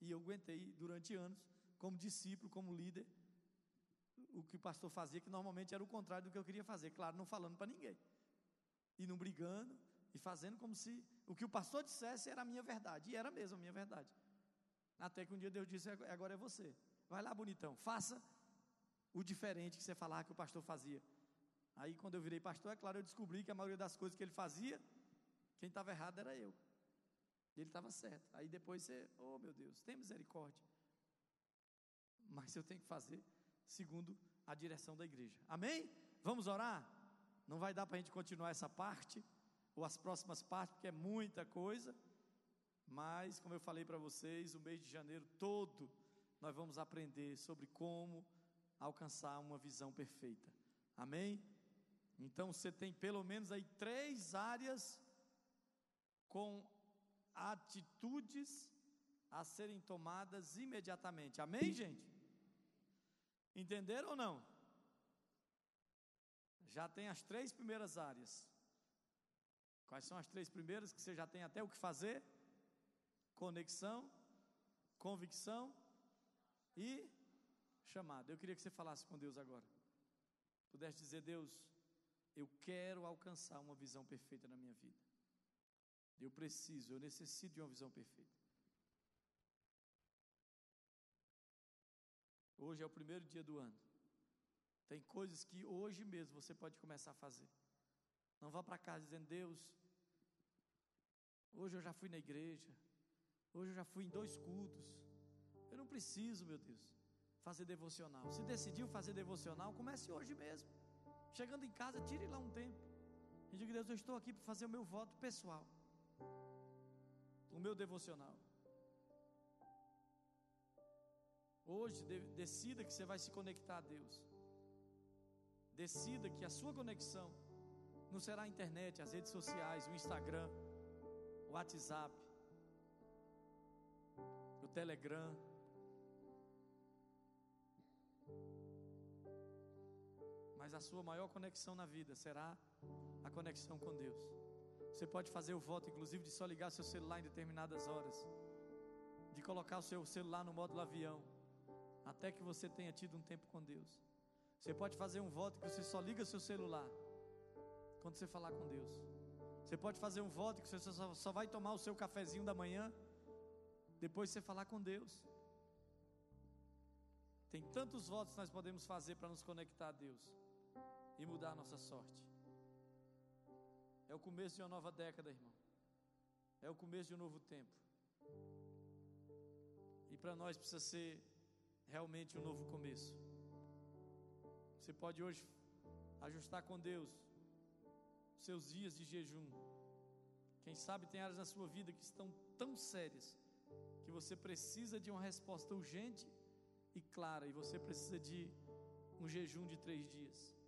E eu aguentei durante anos, como discípulo, como líder, o que o pastor fazia, que normalmente era o contrário do que eu queria fazer, claro, não falando para ninguém. E não brigando, e fazendo como se o que o pastor dissesse era a minha verdade, e era mesmo a minha verdade. Até que um dia Deus disse: agora é você. Vai lá, bonitão, faça o diferente que você falava que o pastor fazia. Aí, quando eu virei pastor, é claro, eu descobri que a maioria das coisas que ele fazia, quem estava errado era eu. Ele estava certo. Aí depois você, oh meu Deus, tem misericórdia. Mas eu tenho que fazer segundo a direção da igreja. Amém? Vamos orar? Não vai dar para a gente continuar essa parte, ou as próximas partes, porque é muita coisa. Mas, como eu falei para vocês, o mês de janeiro todo nós vamos aprender sobre como alcançar uma visão perfeita. Amém? Então você tem pelo menos aí três áreas com atitudes a serem tomadas imediatamente. Amém, gente? Entenderam ou não? Já tem as três primeiras áreas. Quais são as três primeiras que você já tem até o que fazer? Conexão, convicção e chamado. Eu queria que você falasse com Deus agora. Pudesse dizer, Deus, eu quero alcançar uma visão perfeita na minha vida. Eu preciso, eu necessito de uma visão perfeita. Hoje é o primeiro dia do ano. Tem coisas que hoje mesmo você pode começar a fazer. Não vá para casa dizendo, Deus, hoje eu já fui na igreja, hoje eu já fui em dois cultos. Eu não preciso, meu Deus, fazer devocional. Se decidiu fazer devocional, comece hoje mesmo. Chegando em casa, tire lá um tempo. E diga, Deus, eu estou aqui para fazer o meu voto pessoal. O meu devocional. Hoje, de, decida que você vai se conectar a Deus. Decida que a sua conexão não será a internet, as redes sociais, o Instagram, o WhatsApp, o Telegram. Mas a sua maior conexão na vida será a conexão com Deus. Você pode fazer o voto, inclusive, de só ligar seu celular em determinadas horas, de colocar o seu celular no módulo avião até que você tenha tido um tempo com Deus. Você pode fazer um voto que você só liga seu celular quando você falar com Deus. Você pode fazer um voto que você só, só vai tomar o seu cafezinho da manhã depois de você falar com Deus. Tem tantos votos que nós podemos fazer para nos conectar a Deus e mudar a nossa sorte. É o começo de uma nova década, irmão. É o começo de um novo tempo. E para nós precisa ser realmente um novo começo. Você pode hoje ajustar com Deus seus dias de jejum. Quem sabe tem áreas na sua vida que estão tão sérias que você precisa de uma resposta urgente e clara, e você precisa de um jejum de três dias.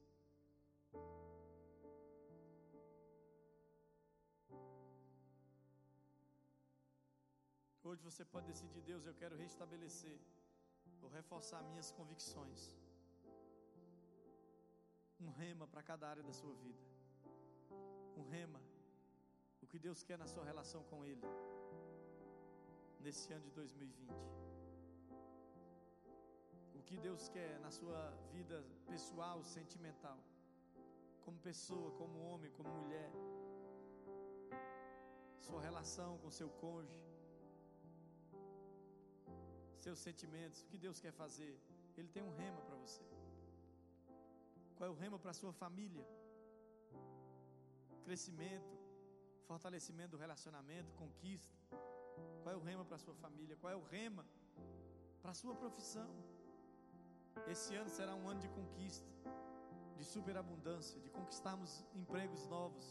Hoje você pode decidir, Deus, eu quero restabelecer ou reforçar minhas convicções. um rema para cada área da sua vida. Um rema. O que Deus quer na sua relação com Ele. Nesse ano de 2020. O que Deus quer na sua vida pessoal, sentimental. Como pessoa, como homem, como mulher. Sua relação com seu cônjuge. Seus sentimentos. O que Deus quer fazer. Ele tem um rema para você. Qual é o rema para a sua família? Crescimento, fortalecimento do relacionamento, conquista. Qual é o rema para a sua família? Qual é o rema para a sua profissão? Esse ano será um ano de conquista, de superabundância, de conquistarmos empregos novos.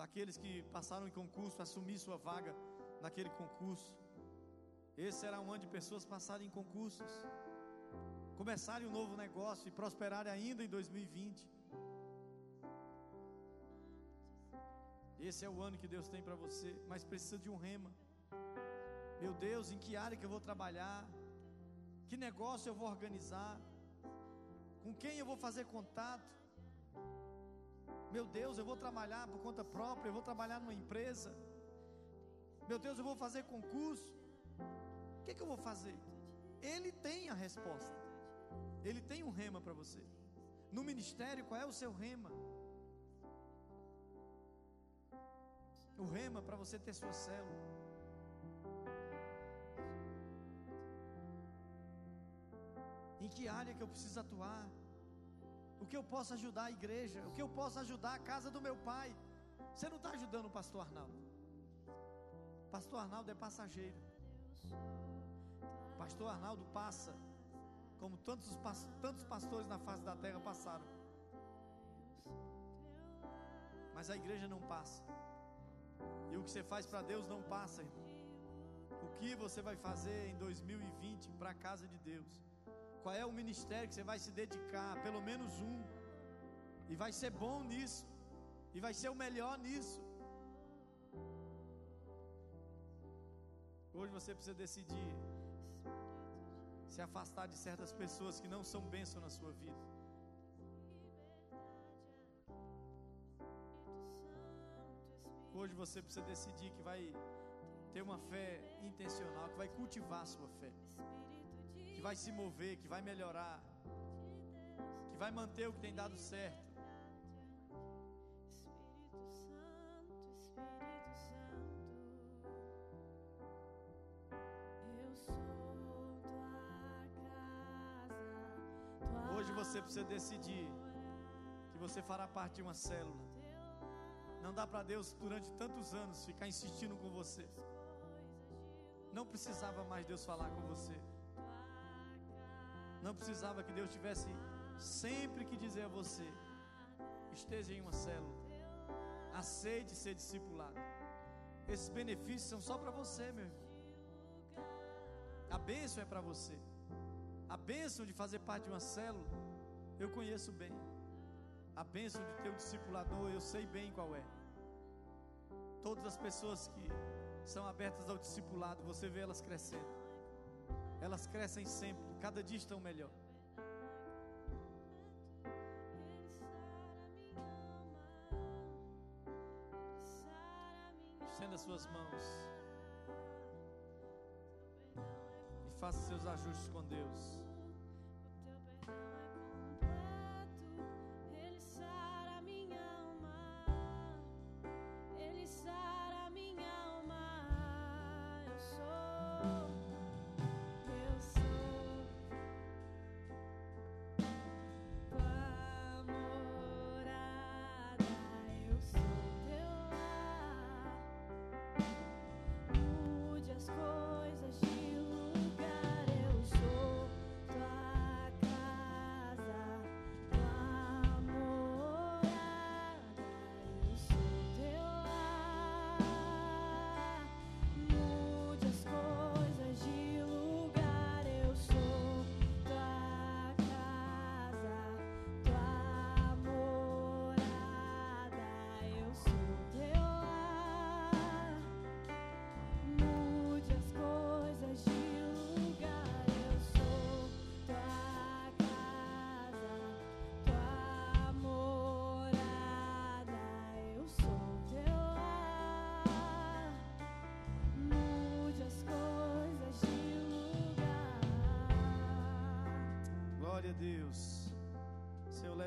Daqueles que passaram em concurso, assumir sua vaga naquele concurso. Esse será um ano de pessoas passarem em concursos começarem um novo negócio e prosperarem ainda em 2020. Esse é o ano que Deus tem para você, mas precisa de um rema. Meu Deus, em que área que eu vou trabalhar? Que negócio eu vou organizar? Com quem eu vou fazer contato? Meu Deus, eu vou trabalhar por conta própria, eu vou trabalhar numa empresa. Meu Deus, eu vou fazer concurso. Que, que eu vou fazer? Ele tem a resposta. Ele tem um rema para você. No ministério, qual é o seu rema? O rema para você ter sua célula. Em que área que eu preciso atuar? O que eu posso ajudar a igreja? O que eu posso ajudar a casa do meu pai? Você não está ajudando o pastor Arnaldo. Pastor Arnaldo é passageiro. Pastor Arnaldo passa como tantos, tantos pastores na face da terra passaram. Mas a igreja não passa. E o que você faz para Deus não passa, irmão. O que você vai fazer em 2020 para a casa de Deus? Qual é o ministério que você vai se dedicar? Pelo menos um. E vai ser bom nisso. E vai ser o melhor nisso. Hoje você precisa decidir se afastar de certas pessoas que não são bênção na sua vida. Hoje você precisa decidir que vai ter uma fé intencional, que vai cultivar a sua fé, que vai se mover, que vai melhorar, que vai manter o que tem dado certo. Você precisa decidir que você fará parte de uma célula. Não dá para Deus durante tantos anos ficar insistindo com você. Não precisava mais Deus falar com você. Não precisava que Deus tivesse sempre que dizer a você: esteja em uma célula. Aceite ser discipulado. Esses benefícios são só para você, meu irmão. A bênção é para você. A bênção de fazer parte de uma célula eu conheço bem. A bênção de ter um discipulador, eu sei bem qual é. Todas as pessoas que são abertas ao discipulado, você vê elas crescendo. Elas crescem sempre, cada dia estão melhor. Estenda as suas mãos. E faça seus ajustes com Deus.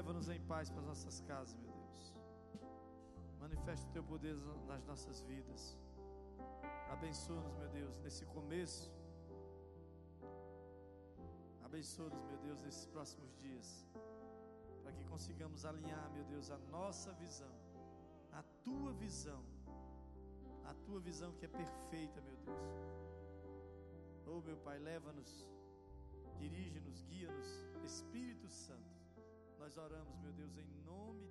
Leva-nos em paz para as nossas casas, meu Deus. Manifesta o teu poder nas nossas vidas. Abençoa-nos, meu Deus, nesse começo. Abençoa-nos, meu Deus, nesses próximos dias. Para que consigamos alinhar, meu Deus, a nossa visão, a tua visão, a tua visão que é perfeita, meu Deus. Oh, meu Pai, leva-nos, dirige-nos, guia-nos, Espírito Santo. Nós oramos, meu Deus, em nome.